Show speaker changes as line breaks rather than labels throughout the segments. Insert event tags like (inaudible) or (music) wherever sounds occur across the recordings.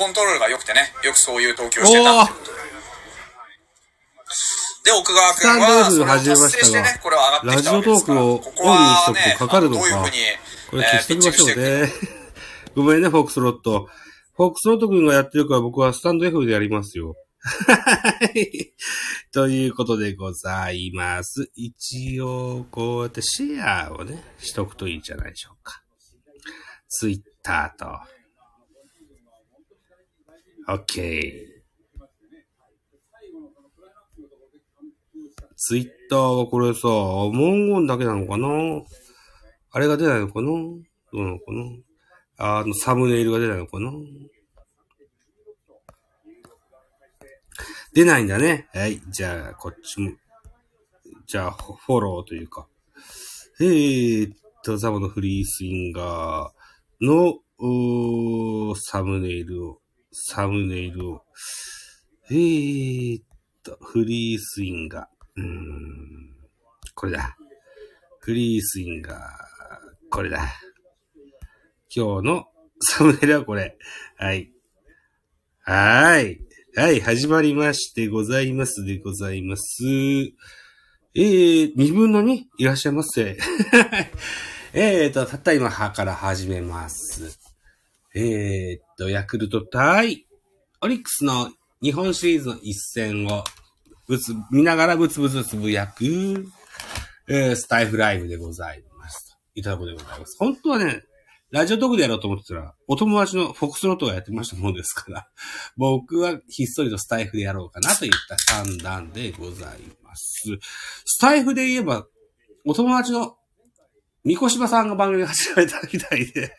コントロールが良くてね、よくそういう投球をしてたってで。で、奥川君は、それを達成してね、これは上がってきたわけですから。
ラジオトークを
ここはね、
オンにしとくとかかるのか
どういうふうに、
これ消しときましょうね。ごめんね、フォックスロット。フォックスロット君がやってるから僕はスタンド F でやりますよ。はい。ということでございます。一応、こうやってシェアをね、しとくといいんじゃないでしょうか。ツイッターと。OK。ツイッターはこれさ、文言だけなのかな？あれが出ないのかな？どうなのかな？あの、サムネイルが出ないのかな？出ないんだね。はい。じゃあ、こっちも。じゃあ、フォローというか。えーっと、ザボのフリースインガーの、サムネイルを、サムネイルを。えーっと、フリースインガー。うーん。これだ。フリースインガー。これだ。今日の (laughs) サムネイルはこれ。はい。はーい。はい、始まりましてございますでございます。えー、二分の二？いらっしゃいませ。(laughs) えーと、たった今はから始めます。えーと、ヤクルト対オリックスの日本シリーズの一戦をぶつ、見ながらブツブツつぶやく、えー、スタイフライブでございます。いただくでございます。本当はね、ラジオトークでやろうと思ってたら、お友達のフォックスロットがやってましたもんですから、僕はひっそりとスタイフでやろうかなといった算段でございます。スタイフで言えば、お友達の三越柴さんが番組始めたみたいで、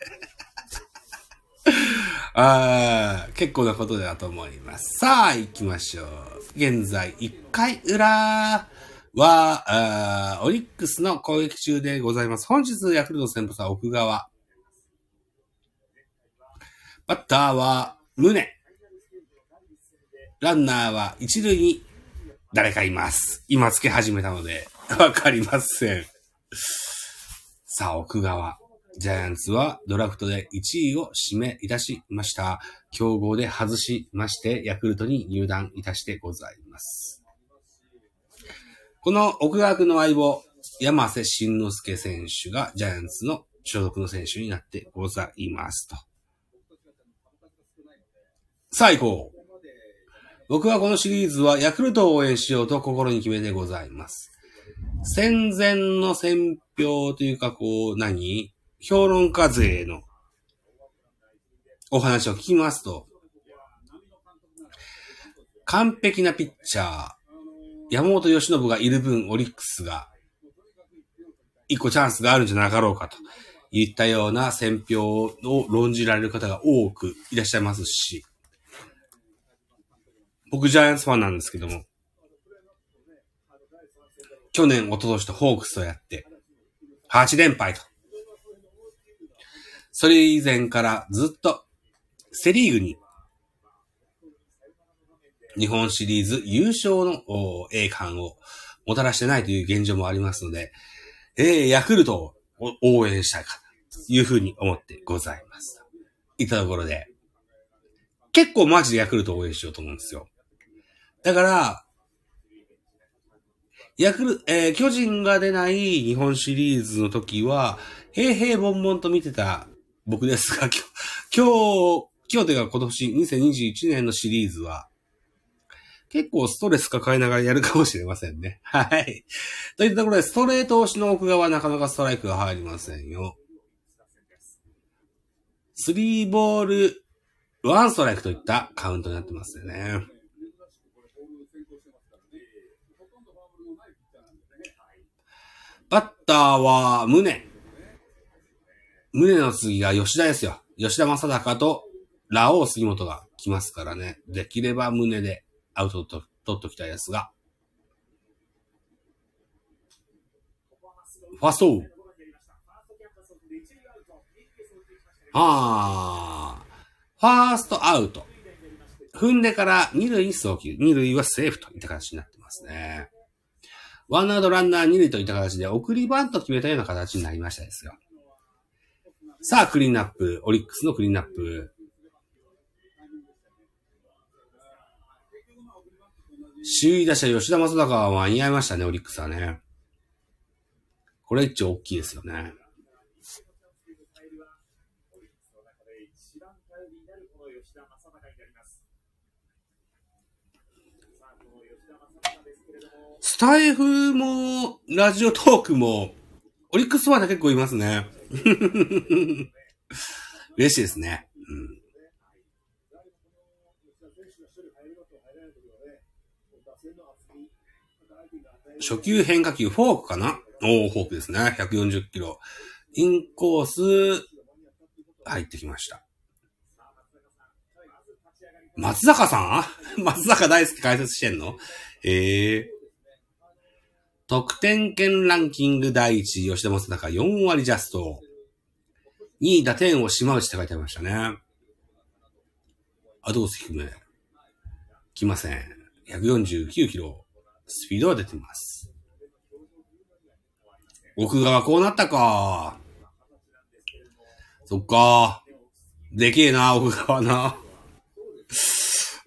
あ結構なことだと思います。さあ、行きましょう。現在、1回裏は、あオリックスの攻撃中でございます。本日、ヤクルト先発は奥川。バッターは、宗。ランナーは一塁に誰かいます。今つけ始めたので、わかりません。さあ、奥川。ジャイアンツはドラフトで1位を指名いたしました。競合で外しまして、ヤクルトに入団いたしてございます。この奥川君の相棒、山瀬慎之介選手がジャイアンツの所属の選手になってございますと。さあ行こう。僕はこのシリーズはヤクルトを応援しようと心に決めてございます。戦前の選評というか、こう、何？評論家勢のお話を聞きますと、完璧なピッチャー、山本由伸がいる分オリックスが一個チャンスがあるんじゃなかろうかといったような選評を論じられる方が多くいらっしゃいますし、僕ジャイアンツファンなんですけども、去年、一昨年とホークスとやって、8連敗と。それ以前からずっとセリーグに日本シリーズ優勝の栄冠をもたらしてないという現状もありますので、えー、ヤクルトを応援したいかというふうに思ってございます。いたところで、結構マジでヤクルトを応援しようと思うんですよ。だから、ヤクル、えー巨人が出ない日本シリーズの時は、平々凡々と見てた僕ですが、今日、今日、今日というか今年2021年のシリーズは、結構ストレス抱えながらやるかもしれませんね。(laughs) はい。といったところで、ストレート押しの奥側なかなかストライクが入りませんよ。スリーボール、ワンストライクといったカウントになってますよね。バッターは、宗。宗の次が吉田ですよ。吉田正尚とラオウ杉本が来ますからね。できれば宗でアウトを取っときたいですが。ファースト。ああ。ファーストアウト。踏んでから二塁に送球。二塁はセーフといった形になってますね。ワンアウトランナー二塁といった形で送りバント決めたような形になりましたですよ。さあ、クリーンナップ。オリックスのクリーンナップ。首位打者吉田正尚は間に合いましたね、オリックスはね。これ一応大きいですよね。スタイフも、ラジオトークも、オリックスファンが結構いますね。(laughs) 嬉しいですね。うん。初級変化球、フォークかな？おー、フォークですね。140キロ。インコース、入ってきました。松坂さん？(laughs) 松坂大好き解説してんの？ええー得点圏ランキング第一、吉田正尚4割ジャスト。2位打点を島内って書いてありましたね。アドース低め。来ません。149キロ。スピードは出てます。奥側こうなったか。そっか。でけえな、奥側な。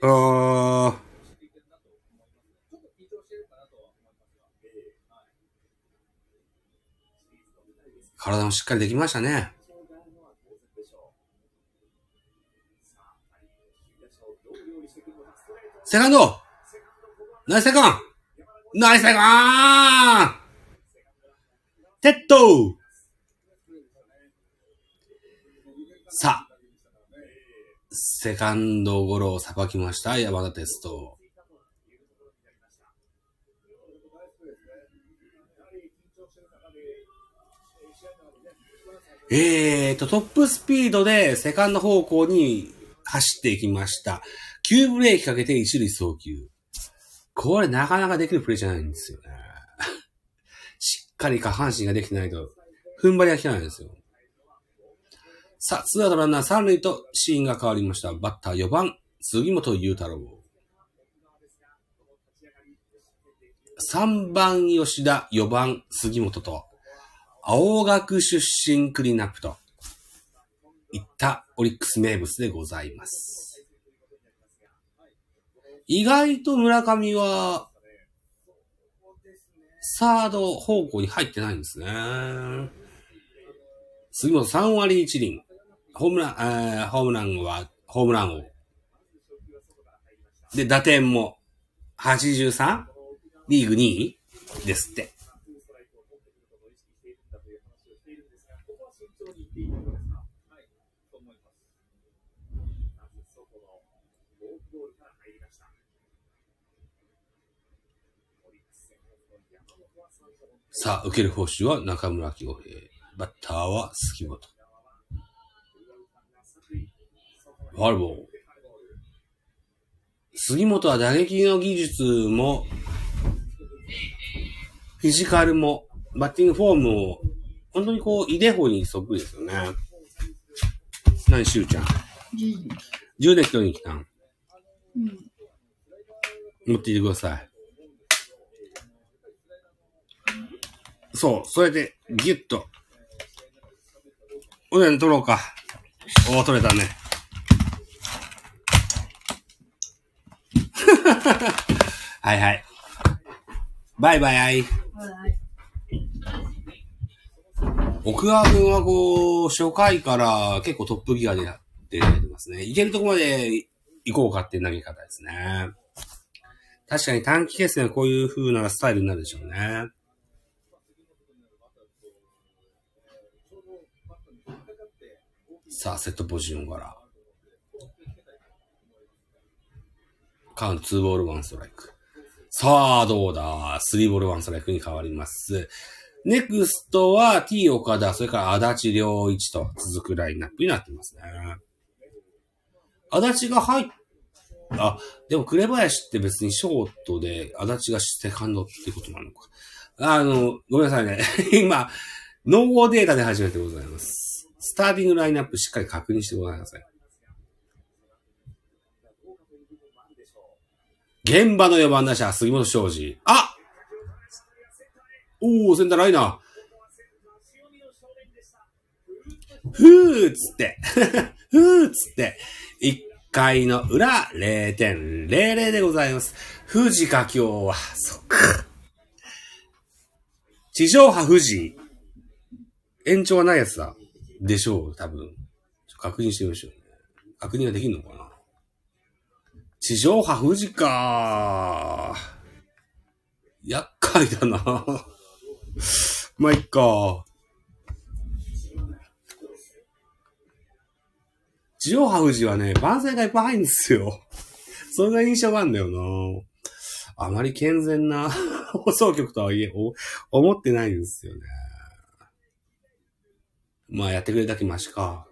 うーん。体もしっかりできましたね。セカンド。ナイスセカンナイスセカン哲人。さあ、セカンドゴロをさばきました、山田哲人。えーと、トップスピードでセカンド方向に走っていきました。急ブレーキかけて一塁送球。これなかなかできるプレイじゃないんですよね。しっかり下半身ができてないと、踏ん張りが効かないんですよ。さあ、ツーアウトランナー三塁とシーンが変わりました。バッター4番、杉本裕太郎。3番吉田、4番杉本と、青学出身クリーンアップといったオリックス名物でございます。意外と村上は、サード方向に入ってないんですね。杉本3割1厘。ホームラン、えー、ホームランは、ホームラン王。で、打点も 83? リーグ2位ですって。さあ、受ける報酬は中村清平。バッターは杉本。ファルボー。杉本は打撃の技術も、フィジカルも、バッティングフォームも、本当にこう、イデホにそっくりですよね。何、しゅうちゃん。10年人に来たん。うん。持っていてください。そう、それで、ギュッと。おでん取ろうか。お取れたね。(laughs) はいはい。バイバイアイ。奥川君はこう、初回から結構トップギアでやってますね。いけるとこまで行こうかっていう投げ方ですね。確かに短期決戦はこういう風なスタイルになるでしょうね。さあ、セットポジションから。カウント2ボール1ストライク。さあ、どうだ ?3 ボール1ストライクに変わります。ネクストは T 岡田、それから足立良一と続くラインナップになってますね。足立が入っ、あ、でも紅林って別にショートで足立がセカンドってことなのか。あの、ごめんなさいね。(laughs) 今、ノーデータで初めてございます。スターティングラインナップしっかり確認してございません。現場の4番打者、杉本昌司。あおー、センターライナー。ふーっつって。(laughs) ふーっつって。一回の裏0.00でございます。富士か今日は。そっか。地上波富士。延長はないやつだ。でしょう、多分。確認してみましょう、ね。確認ができるのかな地上波富士か厄介だな (laughs) まあ、いっか。地上波富士はね、番宣がいっぱい入るんですよ。そんな印象があるんだよなあまり健全な (laughs) 放送局とはいえ、思ってないんですよね。まあ、やってくれるだけマシか。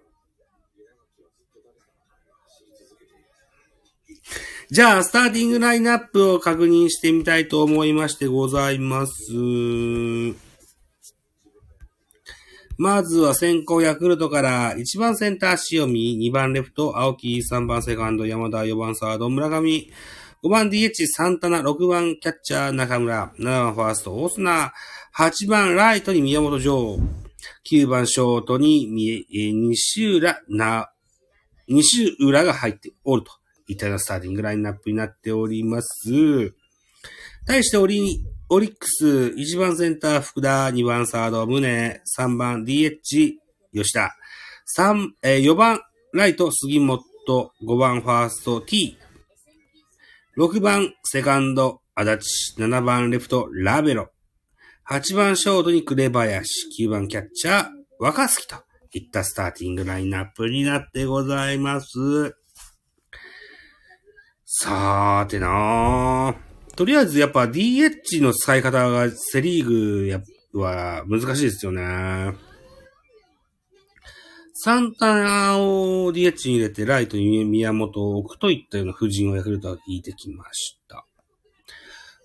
じゃあ、スターティングラインナップを確認してみたいと思いましてございます。まずは先行ヤクルトから1番センター塩見、2番レフト青木、3番セカンド山田、4番サード村上、5番 DH サンタナ、6番キャッチャー中村、7番ファースト大砂、8番ライトに宮本城、9番ショートに西浦な、西浦が入っておるといったようなスターティングラインナップになっております。対してオリ、オリックス、1番センター福田、2番サード宗、3番 DH 吉田、3、えー、4番ライト杉本、5番ファースト T、6番セカンド足立、7番レフトラベロ、8番ショートに紅林、9番キャッチャー若月といったスターティングラインナップになってございます。さーてなー。とりあえずやっぱ DH の使い方がセリーグやは難しいですよね。サンタナを DH に入れてライトに宮本を置くといったような布陣をヤクルトは引いてきました。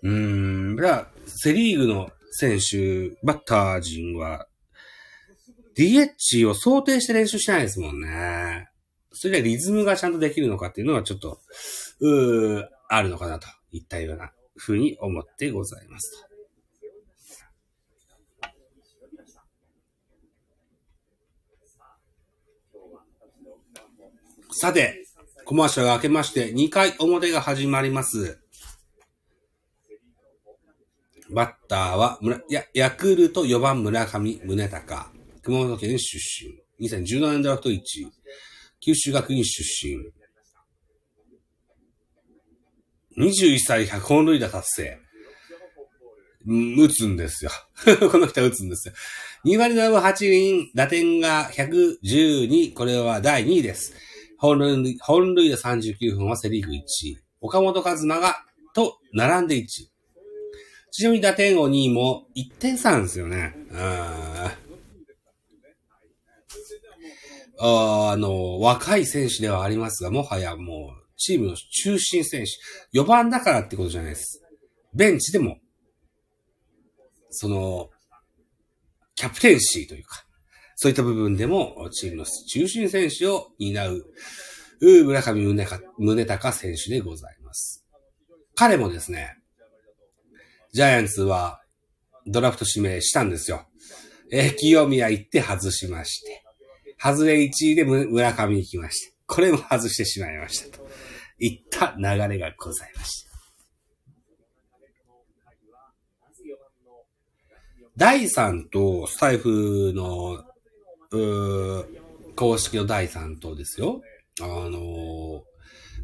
うーん。じゃあ、セリーグの選手、バッター陣は DH を想定して練習しないですもんね。それでリズムがちゃんとできるのかっていうのはちょっと、うー、あるのかなといったような風に思ってございます。さて、コマーシャルが明けまして2回表が始まります。バッターは、や、ヤクルト4番村上宗隆。熊本県出身。2017年ドラフト1位。九州学院出身。21歳100本塁打達成。打つんですよ。(laughs) この人は打つんですよ。2割7分8厘、打点が112、これは第2位です。本塁本塁打39分はセリーグ1位。岡本和真が、と、並んで1位。ちなみに打点王2位も1点差なんですよね。ああの、若い選手ではありますが、もはやもう、チームの中心選手、4番だからってことじゃないです。ベンチでも、その、キャプテンシーというか、そういった部分でも、チームの中心選手を担う、村上宗隆選手でございます。彼もですね、ジャイアンツはドラフト指名したんですよ。えー、清宮行って外しまして。外れ1位で村上に行きまして。これも外してしまいましたと。いった流れがございました。第3とスタイフの公式の第3党ですよ。あのー、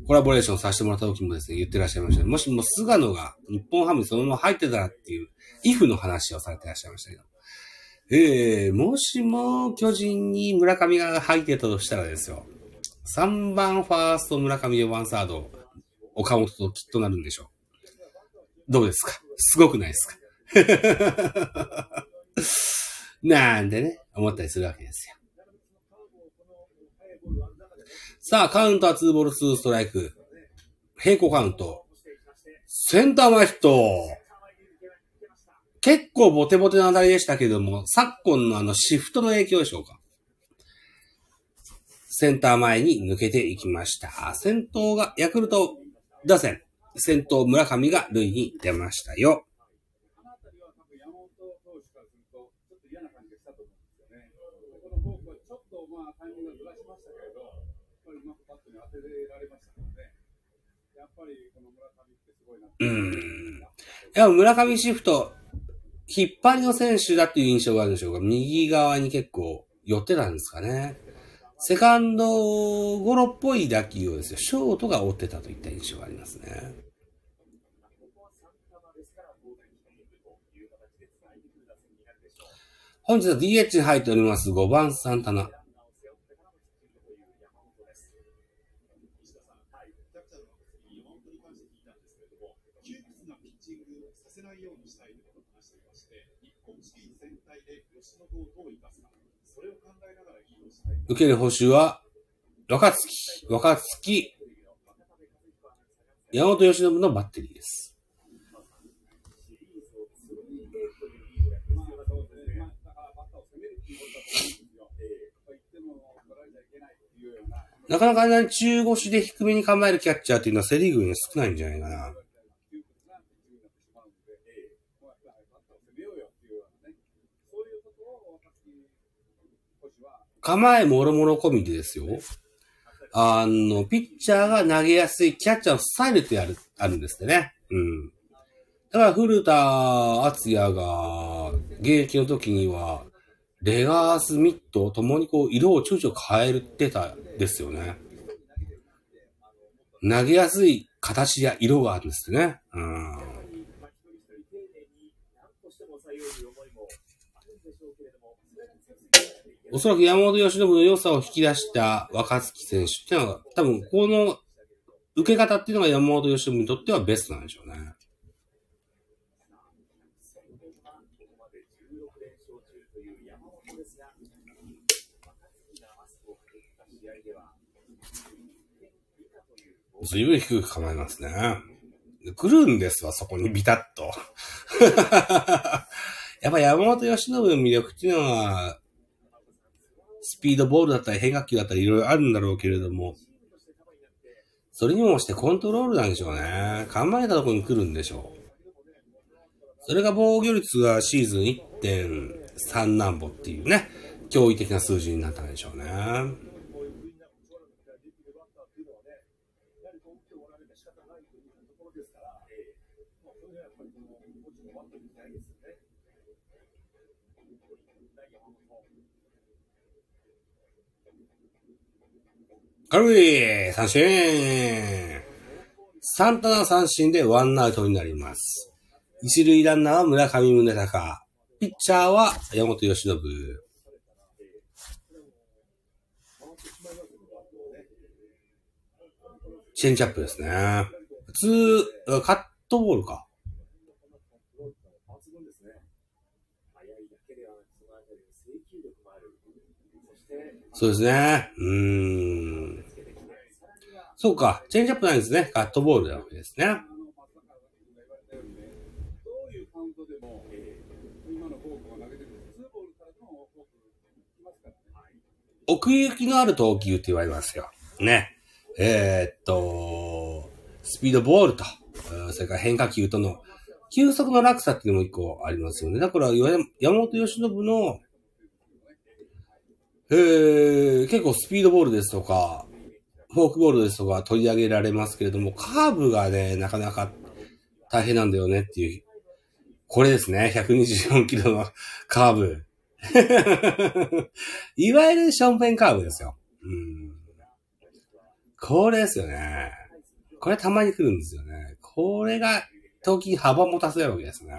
コラボレーションさせてもらった時もですね、言ってらっしゃいました、もしも菅野が日本ハムにそのまま入ってたらっていう、イフの話をされてらっしゃいましたけど。ええー、もしも巨人に村上が入ってたとしたらですよ。3番ファースト村上4番サード、岡本ときっとなるんでしょう。どうですか？すごくないですか？(laughs) なんでね、思ったりするわけですよ。さあ、カウントは2ボール2ストライク。平行カウント。センター前ヒット。結構ボテボテの当たりでしたけども、昨今のあのシフトの影響でしょうか。センター前に抜けていきました。先頭がヤクルト打線。先頭村上が塁に出ましたよ。うん。いや、村上シフト、引っ張りの選手だっていう印象があるんでしょうか。右側に結構寄ってたんですかね。セカンドゴロっぽい打球をですよ、ショートが追ってたといった印象がありますね。本日は DH に入っております5番サンタナ。受ける報酬は、若月、若月、山本由伸のバッテリーです。なかなかね、中腰で低めに構えるキャッチャーっていうのはセリーグに少ないんじゃないかな。構えもろもろ込みでですよ。あの、ピッチャーが投げやすいキャッチャーのスタイルってある、あるんですってね。うん。だから古田敦也が現役の時には、レガースミットともにこう色をちょいちょい変えてたですよね。投げやすい形や色があるんですね。うん。おそらく山本由伸の良さを引き出した若月選手っていうのは、多分この受け方っていうのが山本由伸にとってはベストなんでしょうね。ずいぶん低く構えますね。来るんですわ、そこにビタッと。(laughs) やっぱ山本由伸の魅力っていうのは、スピードボールだったり変化球だったりいろいろあるんだろうけれども、それにもしてコントロールなんでしょうね。考えたとこに来るんでしょう。それが防御率がシーズン1.3何歩っていうね、驚異的な数字になったんでしょうね。軽い三振サンタナ三振でワンアウトになります。一塁ランナーは村上宗隆。ピッチャーは山本由伸。チェンジアップですね。普通、カットボールか。そうですね。うーん。そうか。チェンジアップないんですね。カットボールなわけですね。奥行きのある投球って言われますよ。ね。えー、っと、スピードボールと、それから変化球との、球速の落差っていうのも一個ありますよね。だから、山本由伸のえー、結構スピードボールですとか、フォークボールですとか取り上げられますけれども、カーブがね、なかなか大変なんだよねっていう。これですね。124キロのカーブ。(laughs) いわゆるションペンカーブですよ。うん。これですよね。これたまに来るんですよね。これが、時幅持たせるわけですね。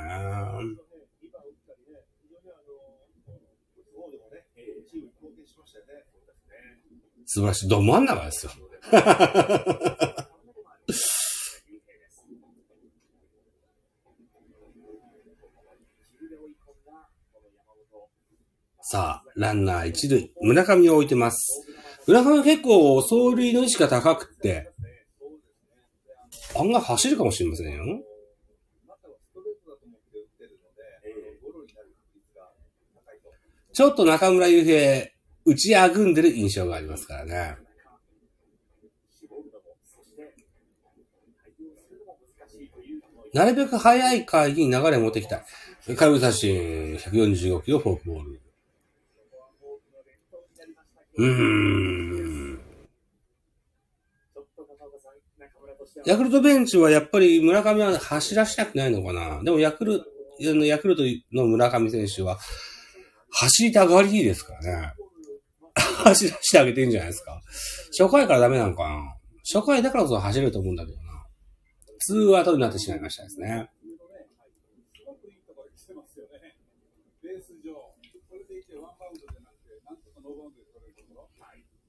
素晴らしい。ど真ん中ですよ。さあ、ランナー一塁。村上を置いてます。村上結構、走塁の意識が高くって、案外走るかもしれませんよ。ちょっと中村悠平、打ちあぐんでる印象がありますからね。なるべく早い回に流れを持ってきたい。空振り三振、145キロフォークボール。うーん。ヤクルトベンチはやっぱり村上は走らしたくないのかなでもヤクル、ヤクルトの村上選手は走りたがりですからね。走らしてあげてんじゃないですか。初回からダメなのかな初回だからこそ走れると思うんだけどツーアウトになってしまいましたですね。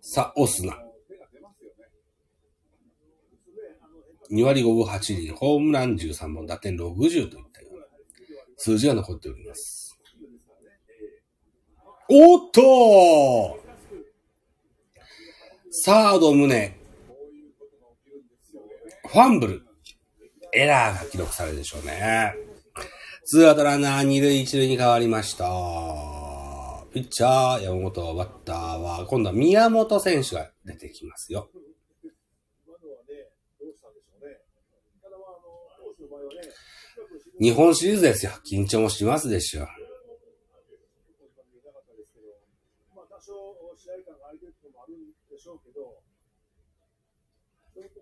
さあ、オスナ。2割5分8厘、ホームラン13本、打点60といったような数字が残っております。おっとサード胸、ファンブル、エラーが記録されるでしょうね。ツーアウトランナー2塁1塁に変わりました。ピッチャー、山本バッターは、今度は宮本選手が出てきますよ。日本シリーズですよ。緊張もしますでしょう。
多少試合感が空いてるのもあるんでしょうけど。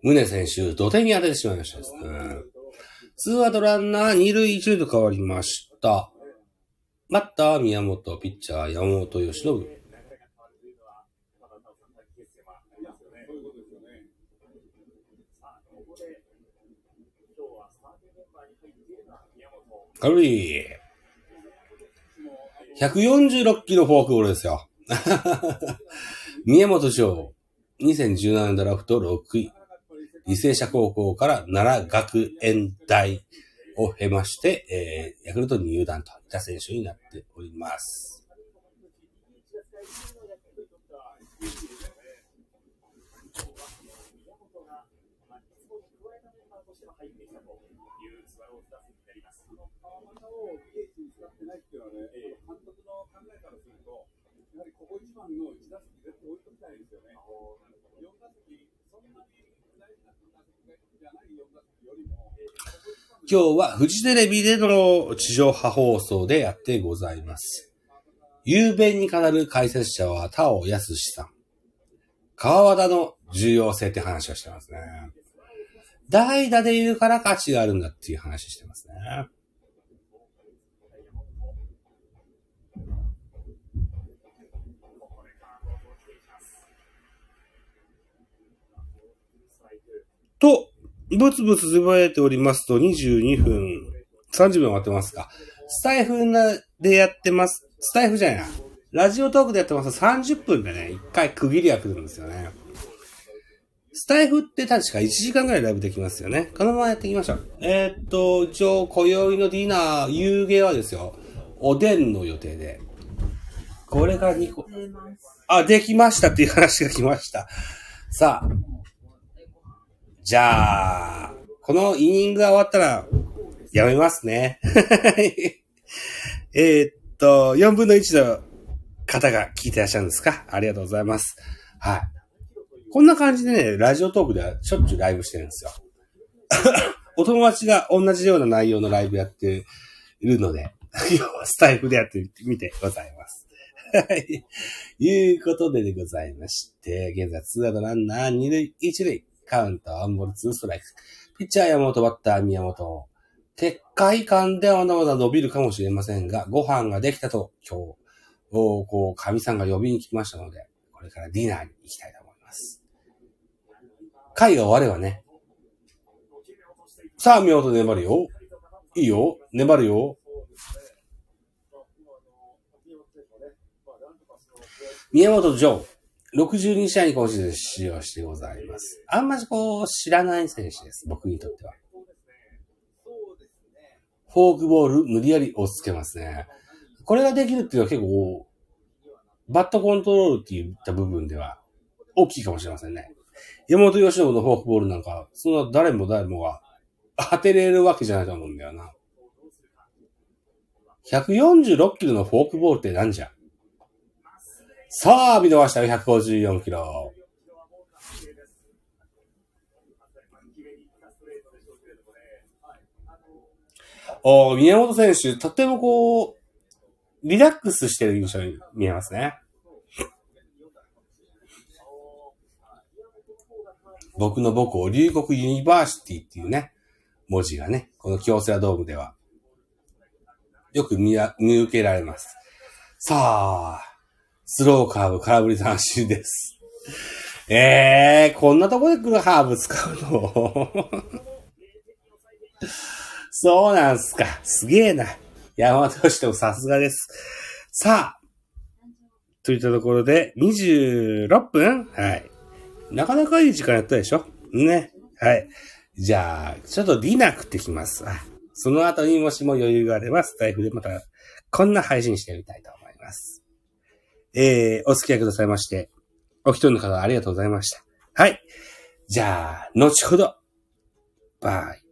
宗選手、土手に当ててしまいましたですね。ツーアウトランナー、二塁一塁と変わりました。バッター、宮本、ピッチャー、山本由伸。軽い。146キロフォークボールですよ。(laughs) 宮本翔、2017ドラフト6位。履正社高校から奈良学園大を経まして、えー、ヤクルトに入団といった選手になっております。
監督の考えからするとやはりここ一番の1打席絶対追い込みたいですよね。
4
打席、そんなに
今日はフジテレビでの地上波放送でやってございます。雄弁に語る解説者は田尾康さん。川和田の重要性って話をしてますね。代打でいるから価値があるんだっていう話してますね。と、ブツブツつぶやいておりますと22分30秒終わってますか。スタイフでやってます。スタイフじゃないな。ラジオトークでやってますと30分でね、1回区切りが来るんですよね。スタイフって確か1時間ぐらいライブできますよね。このままやっていきましょう。えー、っと、一応、今宵のディナー、夕芸はですよ、おでんの予定で。これが2個。あ、できましたっていう話が来ました。さあ、じゃあ、このイニングが終わったら、やめますね。(laughs) えっと、4分の1の方が聞いてらっしゃるんですか？ありがとうございます。はい。こんな感じでね、ラジオトークではしょっちゅうライブしてるんですよ。(laughs) お友達が同じような内容のライブやってるので、(laughs) 今日はスタイフでやってみてございます。はい。いうことででございまして、現在ツーアウトランナー2塁1塁。カウント、アンボル2ストライク。ピッチャー山本、バッター宮本。撤回感ではまだまだ伸びるかもしれませんが、ご飯ができたと今日、こう、神さんが呼びに来ましたので、これからディナーに行きたいと思います。会が終わればね。さあ、宮本粘るよ。いいよ。粘るよ。宮本ジョー。62試合に今シーズン出場してございます。あんまりこう、知らない選手です。僕にとっては。フォークボール無理やり押し付けますね。これができるっていうのは結構、バットコントロールって言った部分では大きいかもしれませんね。山本由伸のフォークボールなんか、そんな誰も誰もが当てれるわけじゃないと思うんだよな。146キロのフォークボールって何じゃ？さあ、見逃したよ、154キロ。お宮本選手、とてもこう、リラックスしてる印象に見えますね。僕の母校、龍谷ユニバーシティっていうね、文字がね、この京セラドームでは、よく見見受けられます。さあ、スローカーブ空振り三振です。ええー、こんなとこで来るカーブ使うの？(laughs) そうなんすか。すげえな。山としてもさすがです。さあ、といったところで、26分はい。なかなかいい時間やったでしょ？ね。はい。じゃあ、ちょっとディナー食ってきます。その後にもしも余裕があれば、スタイフでまた、こんな配信してみたいと。えー、お付き合いくださいまして、お一人の方ありがとうございました。はい。じゃあ、後ほど。バイ。